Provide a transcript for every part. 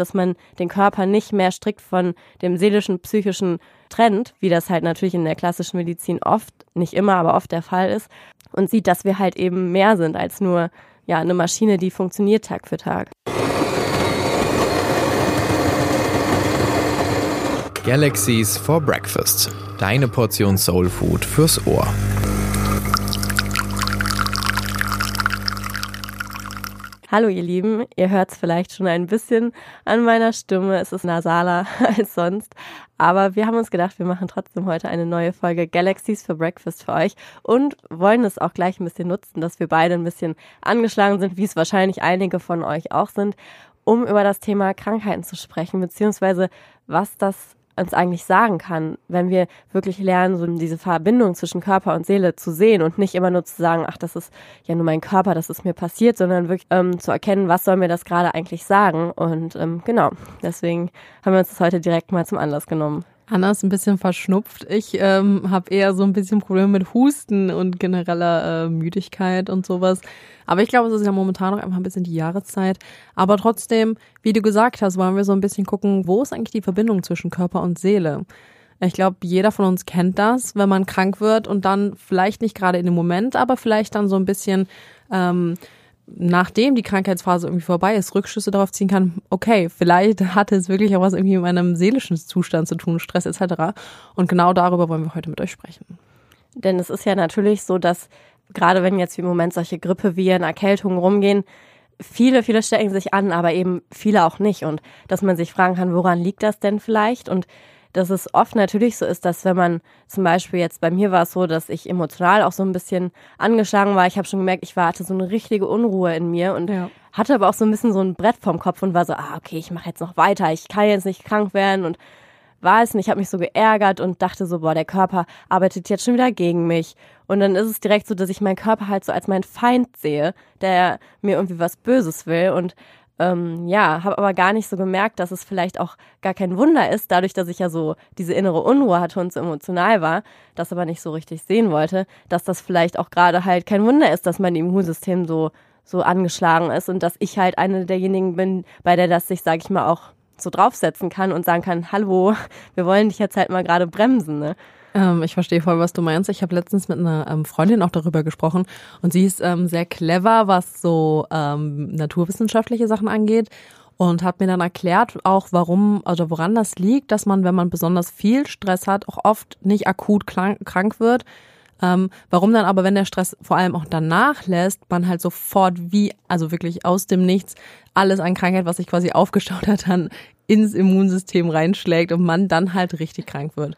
dass man den Körper nicht mehr strikt von dem seelischen, psychischen trennt, wie das halt natürlich in der klassischen Medizin oft, nicht immer, aber oft der Fall ist, und sieht, dass wir halt eben mehr sind als nur ja, eine Maschine, die funktioniert Tag für Tag. Galaxies for Breakfast. Deine Portion Soul Food fürs Ohr. Hallo ihr Lieben, ihr hört es vielleicht schon ein bisschen an meiner Stimme. Es ist nasaler als sonst. Aber wir haben uns gedacht, wir machen trotzdem heute eine neue Folge Galaxies for Breakfast für euch und wollen es auch gleich ein bisschen nutzen, dass wir beide ein bisschen angeschlagen sind, wie es wahrscheinlich einige von euch auch sind, um über das Thema Krankheiten zu sprechen, beziehungsweise was das uns eigentlich sagen kann, wenn wir wirklich lernen, so diese Verbindung zwischen Körper und Seele zu sehen und nicht immer nur zu sagen, ach, das ist ja nur mein Körper, das ist mir passiert, sondern wirklich ähm, zu erkennen, was soll mir das gerade eigentlich sagen. Und ähm, genau, deswegen haben wir uns das heute direkt mal zum Anlass genommen. Anna ist ein bisschen verschnupft. Ich ähm, habe eher so ein bisschen Probleme mit Husten und genereller äh, Müdigkeit und sowas. Aber ich glaube, es ist ja momentan noch einfach ein bisschen die Jahreszeit. Aber trotzdem, wie du gesagt hast, wollen wir so ein bisschen gucken, wo ist eigentlich die Verbindung zwischen Körper und Seele? Ich glaube, jeder von uns kennt das, wenn man krank wird und dann vielleicht nicht gerade in dem Moment, aber vielleicht dann so ein bisschen ähm, nachdem die Krankheitsphase irgendwie vorbei ist, Rückschlüsse darauf ziehen kann, okay, vielleicht hatte es wirklich auch was irgendwie mit meinem seelischen Zustand zu tun, Stress etc. Und genau darüber wollen wir heute mit euch sprechen. Denn es ist ja natürlich so, dass gerade wenn jetzt im Moment solche Grippeviren, Erkältungen rumgehen, viele, viele stecken sich an, aber eben viele auch nicht. Und dass man sich fragen kann, woran liegt das denn vielleicht? Und dass es oft natürlich so ist, dass wenn man zum Beispiel jetzt bei mir war es so, dass ich emotional auch so ein bisschen angeschlagen war. Ich habe schon gemerkt, ich war, hatte so eine richtige Unruhe in mir und ja. hatte aber auch so ein bisschen so ein Brett vorm Kopf und war so, ah, okay, ich mache jetzt noch weiter, ich kann jetzt nicht krank werden und war es nicht. Ich habe mich so geärgert und dachte so, boah, der Körper arbeitet jetzt schon wieder gegen mich. Und dann ist es direkt so, dass ich meinen Körper halt so als meinen Feind sehe, der mir irgendwie was Böses will. Und ähm, ja, habe aber gar nicht so gemerkt, dass es vielleicht auch gar kein Wunder ist, dadurch, dass ich ja so diese innere Unruhe hatte und so emotional war, das aber nicht so richtig sehen wollte, dass das vielleicht auch gerade halt kein Wunder ist, dass mein Immunsystem so so angeschlagen ist und dass ich halt eine derjenigen bin, bei der das sich, sage ich mal, auch so draufsetzen kann und sagen kann, hallo, wir wollen dich jetzt halt mal gerade bremsen, ne? Ähm, ich verstehe voll, was du meinst. Ich habe letztens mit einer ähm, Freundin auch darüber gesprochen und sie ist ähm, sehr clever, was so ähm, naturwissenschaftliche Sachen angeht und hat mir dann erklärt auch, warum, also woran das liegt, dass man, wenn man besonders viel Stress hat, auch oft nicht akut krank, wird. Ähm, warum dann aber, wenn der Stress vor allem auch danach lässt, man halt sofort wie, also wirklich aus dem Nichts, alles an Krankheit, was sich quasi aufgestaut hat, dann ins Immunsystem reinschlägt und man dann halt richtig krank wird.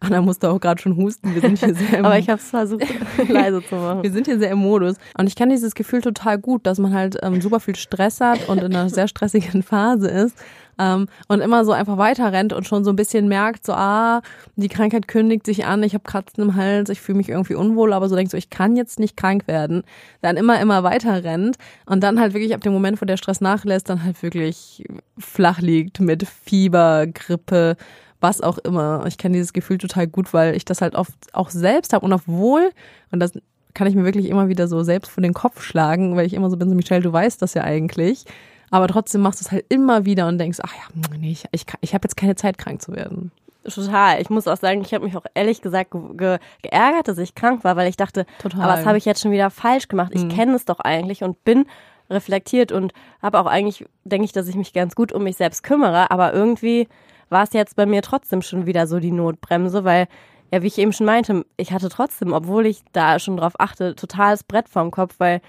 Anna musste auch gerade schon husten. Wir sind hier sehr im Aber ich habe es versucht, leise zu machen. Wir sind hier sehr im Modus. Und ich kenne dieses Gefühl total gut, dass man halt ähm, super viel Stress hat und in einer sehr stressigen Phase ist. Ähm, und immer so einfach weiter rennt und schon so ein bisschen merkt, so, ah, die Krankheit kündigt sich an, ich habe Kratzen im Hals, ich fühle mich irgendwie unwohl, aber so denkt so, ich kann jetzt nicht krank werden. Dann immer, immer weiter rennt und dann halt wirklich ab dem Moment, wo der Stress nachlässt, dann halt wirklich flach liegt mit Fieber, Grippe, was auch immer. Ich kenne dieses Gefühl total gut, weil ich das halt oft auch selbst habe und obwohl, und das kann ich mir wirklich immer wieder so selbst vor den Kopf schlagen, weil ich immer so bin, so Michelle, du weißt das ja eigentlich. Aber trotzdem machst du es halt immer wieder und denkst, ach ja, nee, ich, ich, ich habe jetzt keine Zeit, krank zu werden. Total. Ich muss auch sagen, ich habe mich auch ehrlich gesagt ge ge geärgert, dass ich krank war, weil ich dachte, Total. aber was habe ich jetzt schon wieder falsch gemacht? Ich mhm. kenne es doch eigentlich und bin reflektiert und habe auch eigentlich, denke ich, dass ich mich ganz gut um mich selbst kümmere, aber irgendwie war es jetzt bei mir trotzdem schon wieder so die Notbremse, weil, ja, wie ich eben schon meinte, ich hatte trotzdem, obwohl ich da schon drauf achte, totales Brett vorm Kopf, weil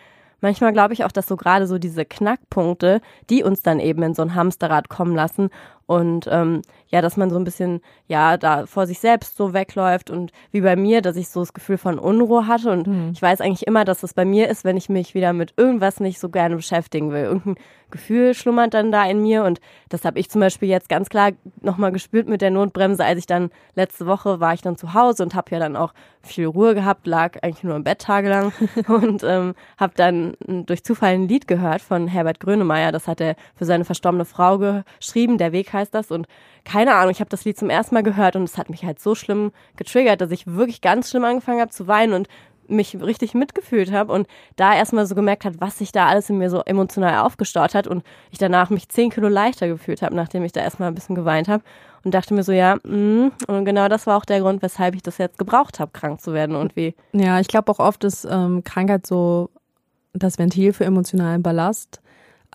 manchmal glaube ich auch, dass so gerade so diese Knackpunkte, die uns dann eben in so ein Hamsterrad kommen lassen und ähm, ja, dass man so ein bisschen ja da vor sich selbst so wegläuft und wie bei mir, dass ich so das Gefühl von Unruhe hatte. Und mhm. ich weiß eigentlich immer, dass es bei mir ist, wenn ich mich wieder mit irgendwas nicht so gerne beschäftigen will. Irgendein Gefühl schlummert dann da in mir. Und das habe ich zum Beispiel jetzt ganz klar nochmal gespürt mit der Notbremse, als ich dann letzte Woche war ich dann zu Hause und habe ja dann auch viel Ruhe gehabt, lag eigentlich nur im Bett tagelang. Und ähm, habe dann durch Zufall ein Lied gehört von Herbert Grönemeyer, das hat er für seine verstorbene Frau geschrieben, der Weg heißt das und keine Ahnung, ich habe das Lied zum ersten Mal gehört und es hat mich halt so schlimm getriggert, dass ich wirklich ganz schlimm angefangen habe zu weinen und mich richtig mitgefühlt habe und da erstmal so gemerkt hat, was sich da alles in mir so emotional aufgestaut hat und ich danach mich zehn Kilo leichter gefühlt habe, nachdem ich da erstmal ein bisschen geweint habe und dachte mir so, ja, mh. und genau das war auch der Grund, weshalb ich das jetzt gebraucht habe, krank zu werden und wie. Ja, ich glaube auch oft ist ähm, Krankheit so das Ventil für emotionalen Ballast.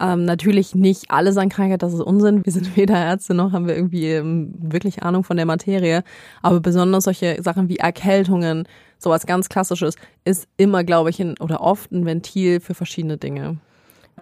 Ähm, natürlich nicht alles an Krankheit, das ist Unsinn. Wir sind weder Ärzte noch haben wir irgendwie ähm, wirklich Ahnung von der Materie. Aber besonders solche Sachen wie Erkältungen, sowas ganz Klassisches, ist immer, glaube ich, ein, oder oft ein Ventil für verschiedene Dinge.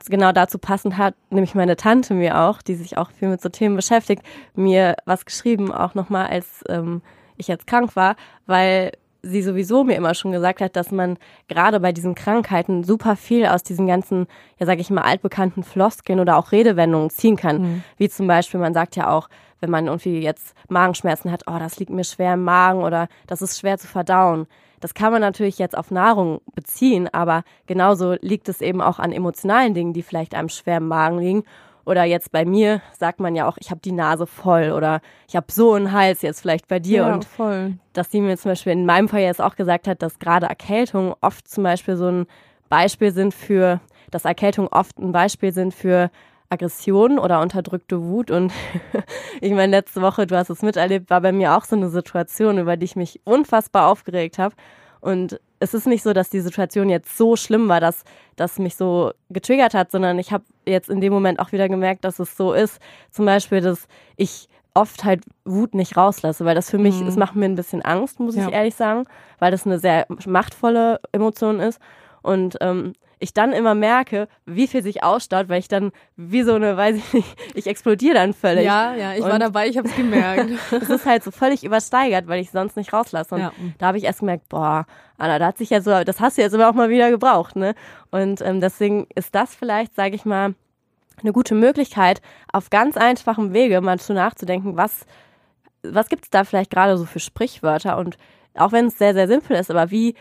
Genau dazu passend hat nämlich meine Tante mir auch, die sich auch viel mit so Themen beschäftigt, mir was geschrieben, auch nochmal, als ähm, ich jetzt krank war, weil sie sowieso mir immer schon gesagt hat, dass man gerade bei diesen Krankheiten super viel aus diesen ganzen, ja sage ich mal, altbekannten Floskeln oder auch Redewendungen ziehen kann. Mhm. Wie zum Beispiel, man sagt ja auch, wenn man irgendwie jetzt Magenschmerzen hat, oh, das liegt mir schwer im Magen oder das ist schwer zu verdauen. Das kann man natürlich jetzt auf Nahrung beziehen, aber genauso liegt es eben auch an emotionalen Dingen, die vielleicht einem schwer im Magen liegen. Oder jetzt bei mir sagt man ja auch, ich habe die Nase voll oder ich habe so einen Hals jetzt vielleicht bei dir. Ja, und voll. dass sie mir zum Beispiel in meinem Fall jetzt auch gesagt hat, dass gerade Erkältungen oft zum Beispiel so ein Beispiel sind für, dass Erkältungen oft ein Beispiel sind für Aggression oder unterdrückte Wut. Und ich meine, letzte Woche, du hast es miterlebt, war bei mir auch so eine Situation, über die ich mich unfassbar aufgeregt habe. Und es ist nicht so, dass die Situation jetzt so schlimm war, dass das mich so getriggert hat, sondern ich habe jetzt in dem Moment auch wieder gemerkt, dass es so ist. Zum Beispiel, dass ich oft halt Wut nicht rauslasse, weil das für mich, mhm. es macht mir ein bisschen Angst, muss ja. ich ehrlich sagen, weil das eine sehr machtvolle Emotion ist. Und ähm, ich dann immer merke, wie viel sich ausstaut, weil ich dann wie so eine, weiß ich nicht, ich explodiere dann völlig. Ja, ja, ich und war dabei, ich habe es gemerkt. es ist halt so völlig übersteigert, weil ich sonst nicht rauslasse. Und ja. da habe ich erst gemerkt, boah, Anna, da hat sich ja so, das hast du jetzt aber auch mal wieder gebraucht, ne? Und ähm, deswegen ist das vielleicht, sage ich mal, eine gute Möglichkeit, auf ganz einfachem Wege mal zu nachzudenken, was, was gibt es da vielleicht gerade so für Sprichwörter und auch wenn es sehr, sehr simpel ist, aber wie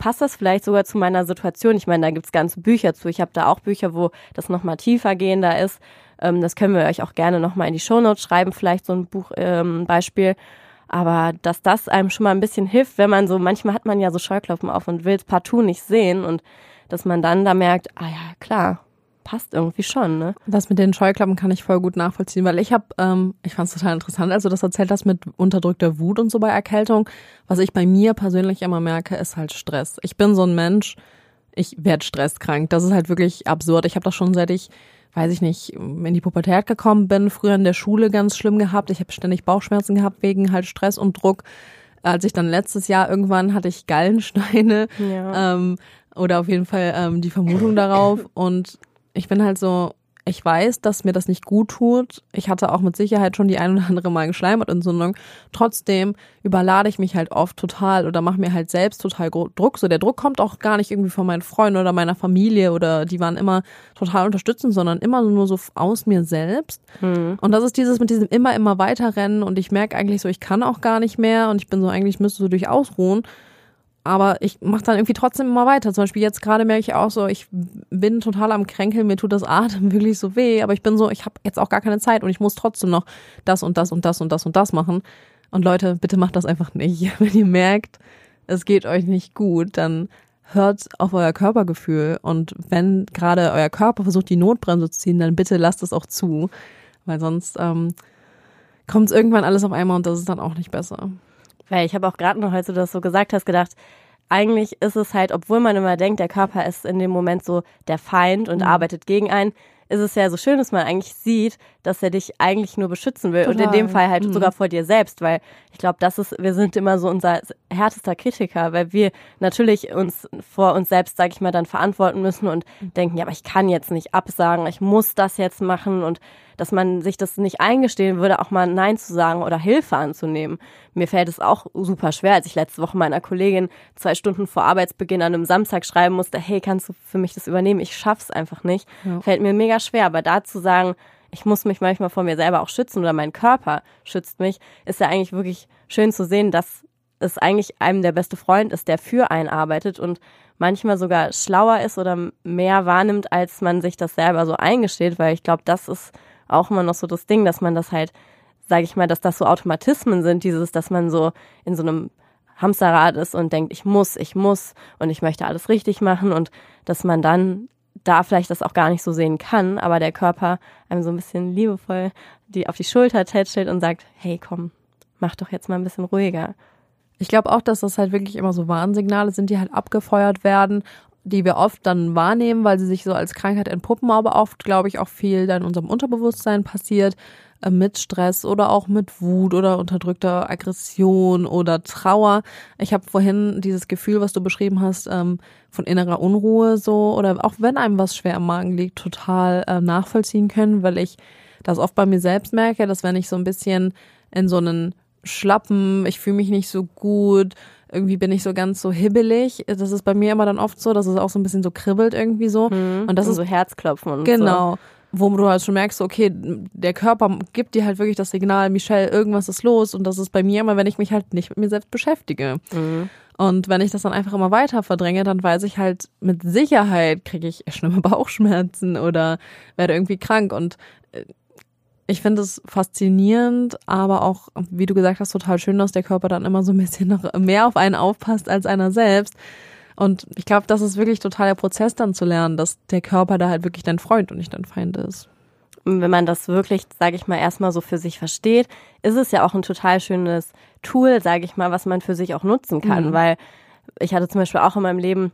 passt das vielleicht sogar zu meiner Situation? Ich meine, da gibt's ganze Bücher zu. Ich habe da auch Bücher, wo das nochmal tiefer gehender ist. Ähm, das können wir euch auch gerne nochmal in die Shownotes schreiben, vielleicht so ein Buchbeispiel. Ähm, aber dass das einem schon mal ein bisschen hilft, wenn man so, manchmal hat man ja so Scheuklappen auf und will es partout nicht sehen und dass man dann da merkt, ah ja, klar, passt irgendwie schon, ne? Das mit den Scheuklappen kann ich voll gut nachvollziehen, weil ich habe, ähm, ich fand es total interessant, also das erzählt das mit unterdrückter Wut und so bei Erkältung. Was ich bei mir persönlich immer merke, ist halt Stress. Ich bin so ein Mensch, ich werde stresskrank. Das ist halt wirklich absurd. Ich habe das schon seit ich, weiß ich nicht, in die Pubertät gekommen bin, früher in der Schule ganz schlimm gehabt. Ich habe ständig Bauchschmerzen gehabt wegen halt Stress und Druck. Als ich dann letztes Jahr irgendwann hatte ich Gallensteine ja. ähm, oder auf jeden Fall ähm, die Vermutung darauf und ich bin halt so, ich weiß, dass mir das nicht gut tut. Ich hatte auch mit Sicherheit schon die ein oder andere Mal Geschleimhautentzündung. Trotzdem überlade ich mich halt oft total oder mache mir halt selbst total Druck. So der Druck kommt auch gar nicht irgendwie von meinen Freunden oder meiner Familie oder die waren immer total unterstützend, sondern immer nur so aus mir selbst. Mhm. Und das ist dieses mit diesem immer, immer weiter rennen und ich merke eigentlich so, ich kann auch gar nicht mehr und ich bin so eigentlich müsste so durch ausruhen aber ich mache dann irgendwie trotzdem immer weiter. Zum Beispiel jetzt gerade merke ich auch so, ich bin total am Kränkeln, mir tut das Atem wirklich so weh, aber ich bin so, ich habe jetzt auch gar keine Zeit und ich muss trotzdem noch das und das und das und das und das machen. Und Leute, bitte macht das einfach nicht. Wenn ihr merkt, es geht euch nicht gut, dann hört auf euer Körpergefühl und wenn gerade euer Körper versucht, die Notbremse zu ziehen, dann bitte lasst es auch zu, weil sonst ähm, kommt irgendwann alles auf einmal und das ist dann auch nicht besser. Weil ich habe auch gerade noch, als du das so gesagt hast, gedacht, eigentlich ist es halt, obwohl man immer denkt, der Körper ist in dem Moment so der Feind und mhm. arbeitet gegen einen, ist es ja so schön, dass man eigentlich sieht, dass er dich eigentlich nur beschützen will. Total. Und in dem Fall halt mhm. sogar vor dir selbst, weil ich glaube, das ist, wir sind immer so unser härtester Kritiker, weil wir natürlich uns vor uns selbst, sag ich mal, dann verantworten müssen und mhm. denken, ja, aber ich kann jetzt nicht absagen, ich muss das jetzt machen und dass man sich das nicht eingestehen würde, auch mal Nein zu sagen oder Hilfe anzunehmen. Mir fällt es auch super schwer, als ich letzte Woche meiner Kollegin zwei Stunden vor Arbeitsbeginn an einem Samstag schreiben musste, hey, kannst du für mich das übernehmen? Ich schaff's einfach nicht. Ja. Fällt mir mega schwer, aber da zu sagen, ich muss mich manchmal vor mir selber auch schützen oder mein Körper schützt mich, ist ja eigentlich wirklich schön zu sehen, dass es eigentlich einem der beste Freund ist, der für einen arbeitet und manchmal sogar schlauer ist oder mehr wahrnimmt, als man sich das selber so eingesteht, weil ich glaube, das ist auch immer noch so das Ding, dass man das halt, sage ich mal, dass das so Automatismen sind, dieses, dass man so in so einem Hamsterrad ist und denkt, ich muss, ich muss und ich möchte alles richtig machen und dass man dann da vielleicht das auch gar nicht so sehen kann, aber der Körper einem so ein bisschen liebevoll die auf die Schulter tätschelt und sagt, hey, komm, mach doch jetzt mal ein bisschen ruhiger. Ich glaube auch, dass das halt wirklich immer so Warnsignale sind, die halt abgefeuert werden, die wir oft dann wahrnehmen, weil sie sich so als Krankheit entpuppen, aber oft, glaube ich, auch viel da in unserem Unterbewusstsein passiert äh, mit Stress oder auch mit Wut oder unterdrückter Aggression oder Trauer. Ich habe vorhin dieses Gefühl, was du beschrieben hast, ähm, von innerer Unruhe so oder auch wenn einem was schwer im Magen liegt, total äh, nachvollziehen können, weil ich das oft bei mir selbst merke, dass wenn ich so ein bisschen in so einen schlappen, ich fühle mich nicht so gut, irgendwie bin ich so ganz so hibbelig. Das ist bei mir immer dann oft so, dass es auch so ein bisschen so kribbelt irgendwie so. Mhm. Und das und ist so Herzklopfen und genau. So. Wo du halt schon merkst, okay, der Körper gibt dir halt wirklich das Signal, Michelle, irgendwas ist los. Und das ist bei mir immer, wenn ich mich halt nicht mit mir selbst beschäftige. Mhm. Und wenn ich das dann einfach immer weiter verdränge, dann weiß ich halt, mit Sicherheit kriege ich schlimme Bauchschmerzen oder werde irgendwie krank. Und äh, ich finde es faszinierend, aber auch, wie du gesagt hast, total schön, dass der Körper dann immer so ein bisschen noch mehr auf einen aufpasst als einer selbst. Und ich glaube, das ist wirklich total der Prozess dann zu lernen, dass der Körper da halt wirklich dein Freund und nicht dein Feind ist. Wenn man das wirklich, sage ich mal, erstmal so für sich versteht, ist es ja auch ein total schönes Tool, sage ich mal, was man für sich auch nutzen kann, mhm. weil ich hatte zum Beispiel auch in meinem Leben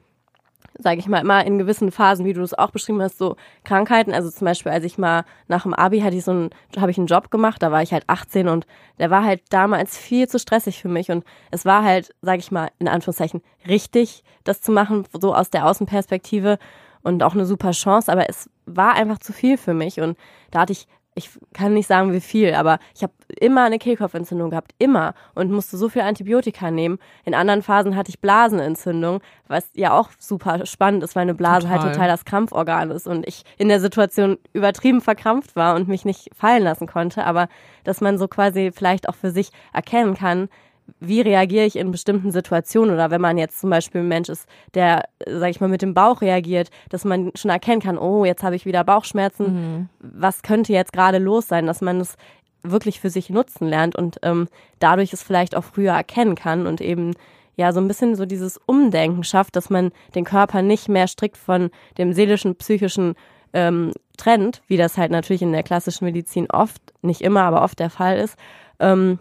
sage ich mal, immer in gewissen Phasen, wie du es auch beschrieben hast, so Krankheiten. Also zum Beispiel, als ich mal nach dem Abi hatte ich so einen, habe ich einen Job gemacht, da war ich halt 18 und der war halt damals viel zu stressig für mich. Und es war halt, sage ich mal, in Anführungszeichen richtig, das zu machen, so aus der Außenperspektive und auch eine super Chance, aber es war einfach zu viel für mich. Und da hatte ich ich kann nicht sagen, wie viel, aber ich habe immer eine Kehlkopfentzündung gehabt, immer und musste so viel Antibiotika nehmen. In anderen Phasen hatte ich Blasenentzündung, was ja auch super spannend ist, weil eine Blase halt total. halt total das Krampforgan ist und ich in der Situation übertrieben verkrampft war und mich nicht fallen lassen konnte, aber dass man so quasi vielleicht auch für sich erkennen kann, wie reagiere ich in bestimmten Situationen oder wenn man jetzt zum Beispiel ein Mensch ist, der, sag ich mal, mit dem Bauch reagiert, dass man schon erkennen kann, oh, jetzt habe ich wieder Bauchschmerzen, mhm. was könnte jetzt gerade los sein, dass man es wirklich für sich nutzen lernt und ähm, dadurch es vielleicht auch früher erkennen kann und eben ja so ein bisschen so dieses Umdenken schafft, dass man den Körper nicht mehr strikt von dem seelischen, psychischen ähm, trennt, wie das halt natürlich in der klassischen Medizin oft, nicht immer, aber oft der Fall ist. Ähm,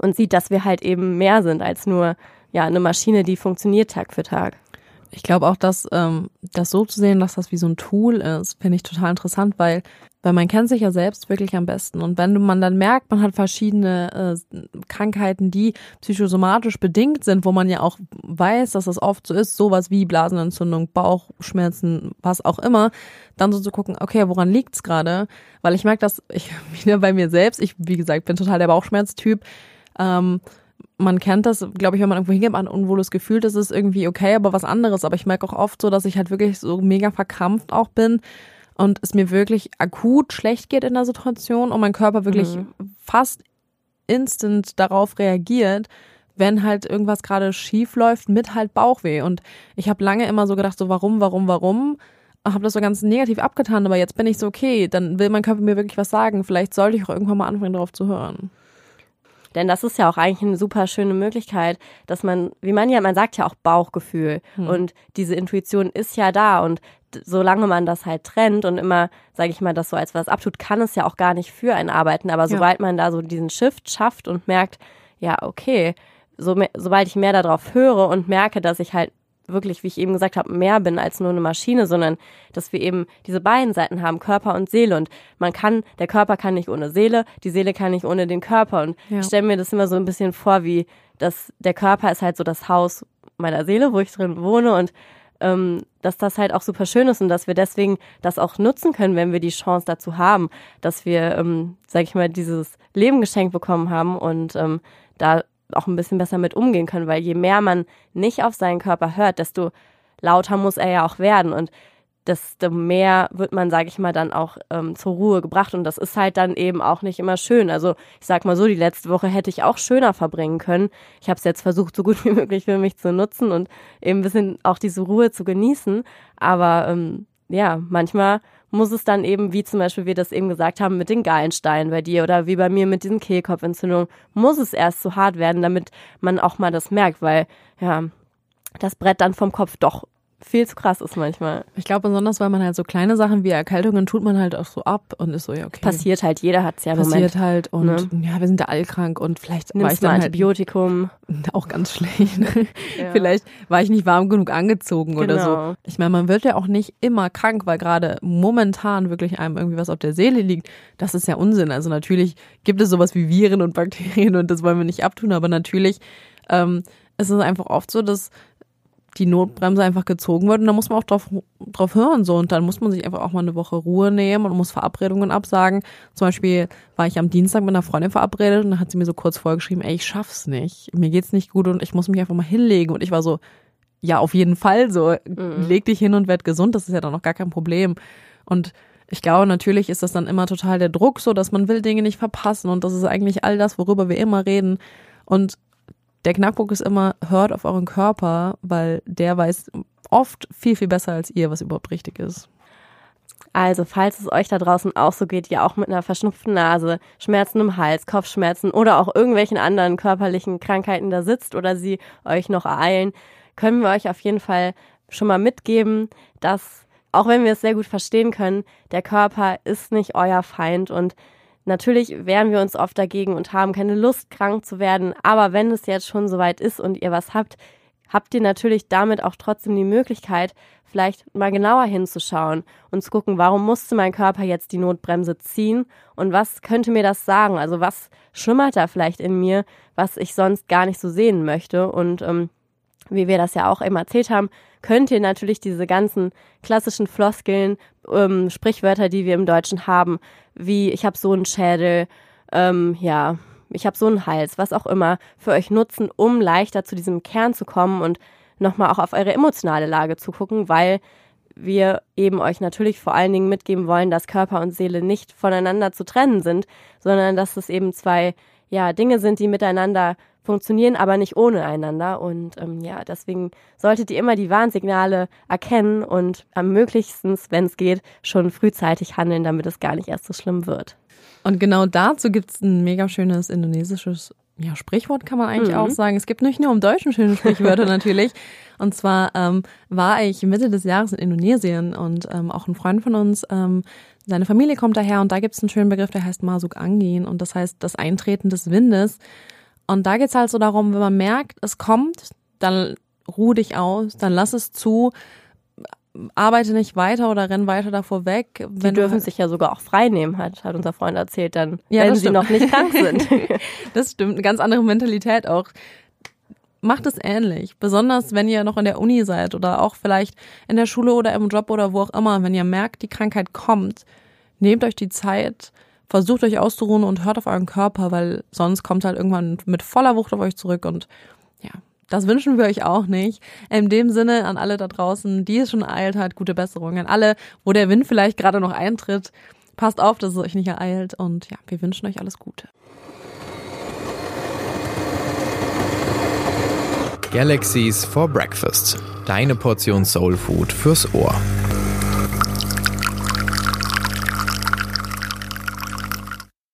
und sieht, dass wir halt eben mehr sind als nur ja eine Maschine, die funktioniert Tag für Tag. Ich glaube auch, dass ähm, das so zu sehen, dass das wie so ein Tool ist, finde ich total interessant, weil weil man kennt sich ja selbst wirklich am besten. Und wenn man dann merkt, man hat verschiedene äh, Krankheiten, die psychosomatisch bedingt sind, wo man ja auch weiß, dass das oft so ist, sowas wie Blasenentzündung, Bauchschmerzen, was auch immer, dann so zu gucken, okay, woran liegt's gerade? Weil ich merke, dass ich wieder bei mir selbst, ich, wie gesagt, bin total der Bauchschmerztyp, ähm, man kennt das, glaube ich, wenn man irgendwo hingeht, man ein unwohles Gefühl, das ist irgendwie okay, aber was anderes. Aber ich merke auch oft so, dass ich halt wirklich so mega verkrampft auch bin und es mir wirklich akut schlecht geht in der Situation und mein Körper wirklich mhm. fast instant darauf reagiert, wenn halt irgendwas gerade schief läuft mit halt Bauchweh. Und ich habe lange immer so gedacht, so warum, warum, warum? habe das so ganz negativ abgetan, aber jetzt bin ich so, okay, dann will mein Körper mir wirklich was sagen. Vielleicht sollte ich auch irgendwann mal anfangen, darauf zu hören. Denn das ist ja auch eigentlich eine super schöne Möglichkeit, dass man, wie man ja, man sagt ja auch Bauchgefühl. Hm. Und diese Intuition ist ja da. Und solange man das halt trennt und immer, sage ich mal, das so als was abtut, kann es ja auch gar nicht für einen arbeiten. Aber sobald ja. man da so diesen Shift schafft und merkt, ja, okay, so, sobald ich mehr darauf höre und merke, dass ich halt wirklich, wie ich eben gesagt habe, mehr bin als nur eine Maschine, sondern dass wir eben diese beiden Seiten haben, Körper und Seele. Und man kann, der Körper kann nicht ohne Seele, die Seele kann nicht ohne den Körper. Und ja. ich stelle mir das immer so ein bisschen vor, wie dass der Körper ist halt so das Haus meiner Seele, wo ich drin wohne und ähm, dass das halt auch super schön ist und dass wir deswegen das auch nutzen können, wenn wir die Chance dazu haben, dass wir, ähm, sag ich mal, dieses Leben geschenkt bekommen haben und ähm, da auch ein bisschen besser mit umgehen können, weil je mehr man nicht auf seinen Körper hört, desto lauter muss er ja auch werden und desto mehr wird man, sage ich mal, dann auch ähm, zur Ruhe gebracht und das ist halt dann eben auch nicht immer schön. Also ich sag mal so, die letzte Woche hätte ich auch schöner verbringen können. Ich habe es jetzt versucht, so gut wie möglich für mich zu nutzen und eben ein bisschen auch diese Ruhe zu genießen, aber ähm, ja, manchmal muss es dann eben, wie zum Beispiel wir das eben gesagt haben, mit den Gallensteinen bei dir oder wie bei mir mit diesen Kehlkopfentzündungen, muss es erst so hart werden, damit man auch mal das merkt, weil ja, das Brett dann vom Kopf doch viel zu krass ist manchmal. Ich glaube besonders, weil man halt so kleine Sachen wie Erkältungen tut man halt auch so ab und ist so, ja, okay. Passiert halt, jeder hat es ja Passiert Moment. halt und ne? ja, wir sind ja allkrank und vielleicht Nimmst war ich dann halt Antibiotikum. Auch ganz schlecht. ja. Vielleicht war ich nicht warm genug angezogen genau. oder so. Genau. Ich meine, man wird ja auch nicht immer krank, weil gerade momentan wirklich einem irgendwie was auf der Seele liegt. Das ist ja Unsinn. Also natürlich gibt es sowas wie Viren und Bakterien und das wollen wir nicht abtun, aber natürlich ähm, ist es einfach oft so, dass die Notbremse einfach gezogen wird und da muss man auch drauf, drauf hören so und dann muss man sich einfach auch mal eine Woche Ruhe nehmen und muss Verabredungen absagen. Zum Beispiel war ich am Dienstag mit einer Freundin verabredet und dann hat sie mir so kurz vorgeschrieben, ey, ich schaff's nicht, mir geht's nicht gut und ich muss mich einfach mal hinlegen und ich war so, ja, auf jeden Fall so, mhm. leg dich hin und werd gesund, das ist ja dann noch gar kein Problem und ich glaube, natürlich ist das dann immer total der Druck, so dass man will Dinge nicht verpassen und das ist eigentlich all das, worüber wir immer reden. Und der Knackpunkt ist immer, hört auf euren Körper, weil der weiß oft viel, viel besser als ihr, was überhaupt richtig ist. Also, falls es euch da draußen auch so geht, ihr auch mit einer verschnupften Nase, Schmerzen im Hals, Kopfschmerzen oder auch irgendwelchen anderen körperlichen Krankheiten da sitzt oder sie euch noch ereilen, können wir euch auf jeden Fall schon mal mitgeben, dass, auch wenn wir es sehr gut verstehen können, der Körper ist nicht euer Feind und Natürlich wehren wir uns oft dagegen und haben keine Lust, krank zu werden. Aber wenn es jetzt schon soweit ist und ihr was habt, habt ihr natürlich damit auch trotzdem die Möglichkeit, vielleicht mal genauer hinzuschauen und zu gucken, warum musste mein Körper jetzt die Notbremse ziehen und was könnte mir das sagen? Also was schimmert da vielleicht in mir, was ich sonst gar nicht so sehen möchte? Und ähm, wie wir das ja auch eben erzählt haben, könnt ihr natürlich diese ganzen klassischen Floskeln, ähm, Sprichwörter, die wir im Deutschen haben, wie ich habe so einen Schädel, ähm, ja, ich habe so einen Hals, was auch immer, für euch nutzen, um leichter zu diesem Kern zu kommen und nochmal auch auf eure emotionale Lage zu gucken, weil wir eben euch natürlich vor allen Dingen mitgeben wollen, dass Körper und Seele nicht voneinander zu trennen sind, sondern dass es eben zwei ja, Dinge sind, die miteinander funktionieren, aber nicht ohne einander. Und ähm, ja, deswegen solltet ihr immer die Warnsignale erkennen und am möglichsten, wenn es geht, schon frühzeitig handeln, damit es gar nicht erst so schlimm wird. Und genau dazu gibt es ein mega schönes indonesisches ja, Sprichwort kann man eigentlich mhm. auch sagen. Es gibt nicht nur im Deutschen schöne Sprichwörter natürlich. Und zwar ähm, war ich Mitte des Jahres in Indonesien und ähm, auch ein Freund von uns, ähm, seine Familie kommt daher und da gibt es einen schönen Begriff, der heißt Masuk Angin und das heißt das Eintreten des Windes. Und da geht's halt so darum, wenn man merkt, es kommt, dann ruh dich aus, dann lass es zu, arbeite nicht weiter oder renn weiter davor weg. Die dürfen halt sich ja sogar auch frei nehmen, hat, hat unser Freund erzählt, dann, ja, wenn sie noch nicht krank sind. das stimmt, eine ganz andere Mentalität auch. Macht es ähnlich, besonders wenn ihr noch in der Uni seid oder auch vielleicht in der Schule oder im Job oder wo auch immer, wenn ihr merkt, die Krankheit kommt, nehmt euch die Zeit, versucht euch auszuruhen und hört auf euren Körper, weil sonst kommt halt irgendwann mit voller Wucht auf euch zurück und ja, das wünschen wir euch auch nicht. In dem Sinne an alle da draußen, die es schon ereilt hat, gute Besserung. An alle, wo der Wind vielleicht gerade noch eintritt, passt auf, dass es euch nicht ereilt und ja, wir wünschen euch alles Gute. Galaxies for Breakfast. Deine Portion Soul Food fürs Ohr.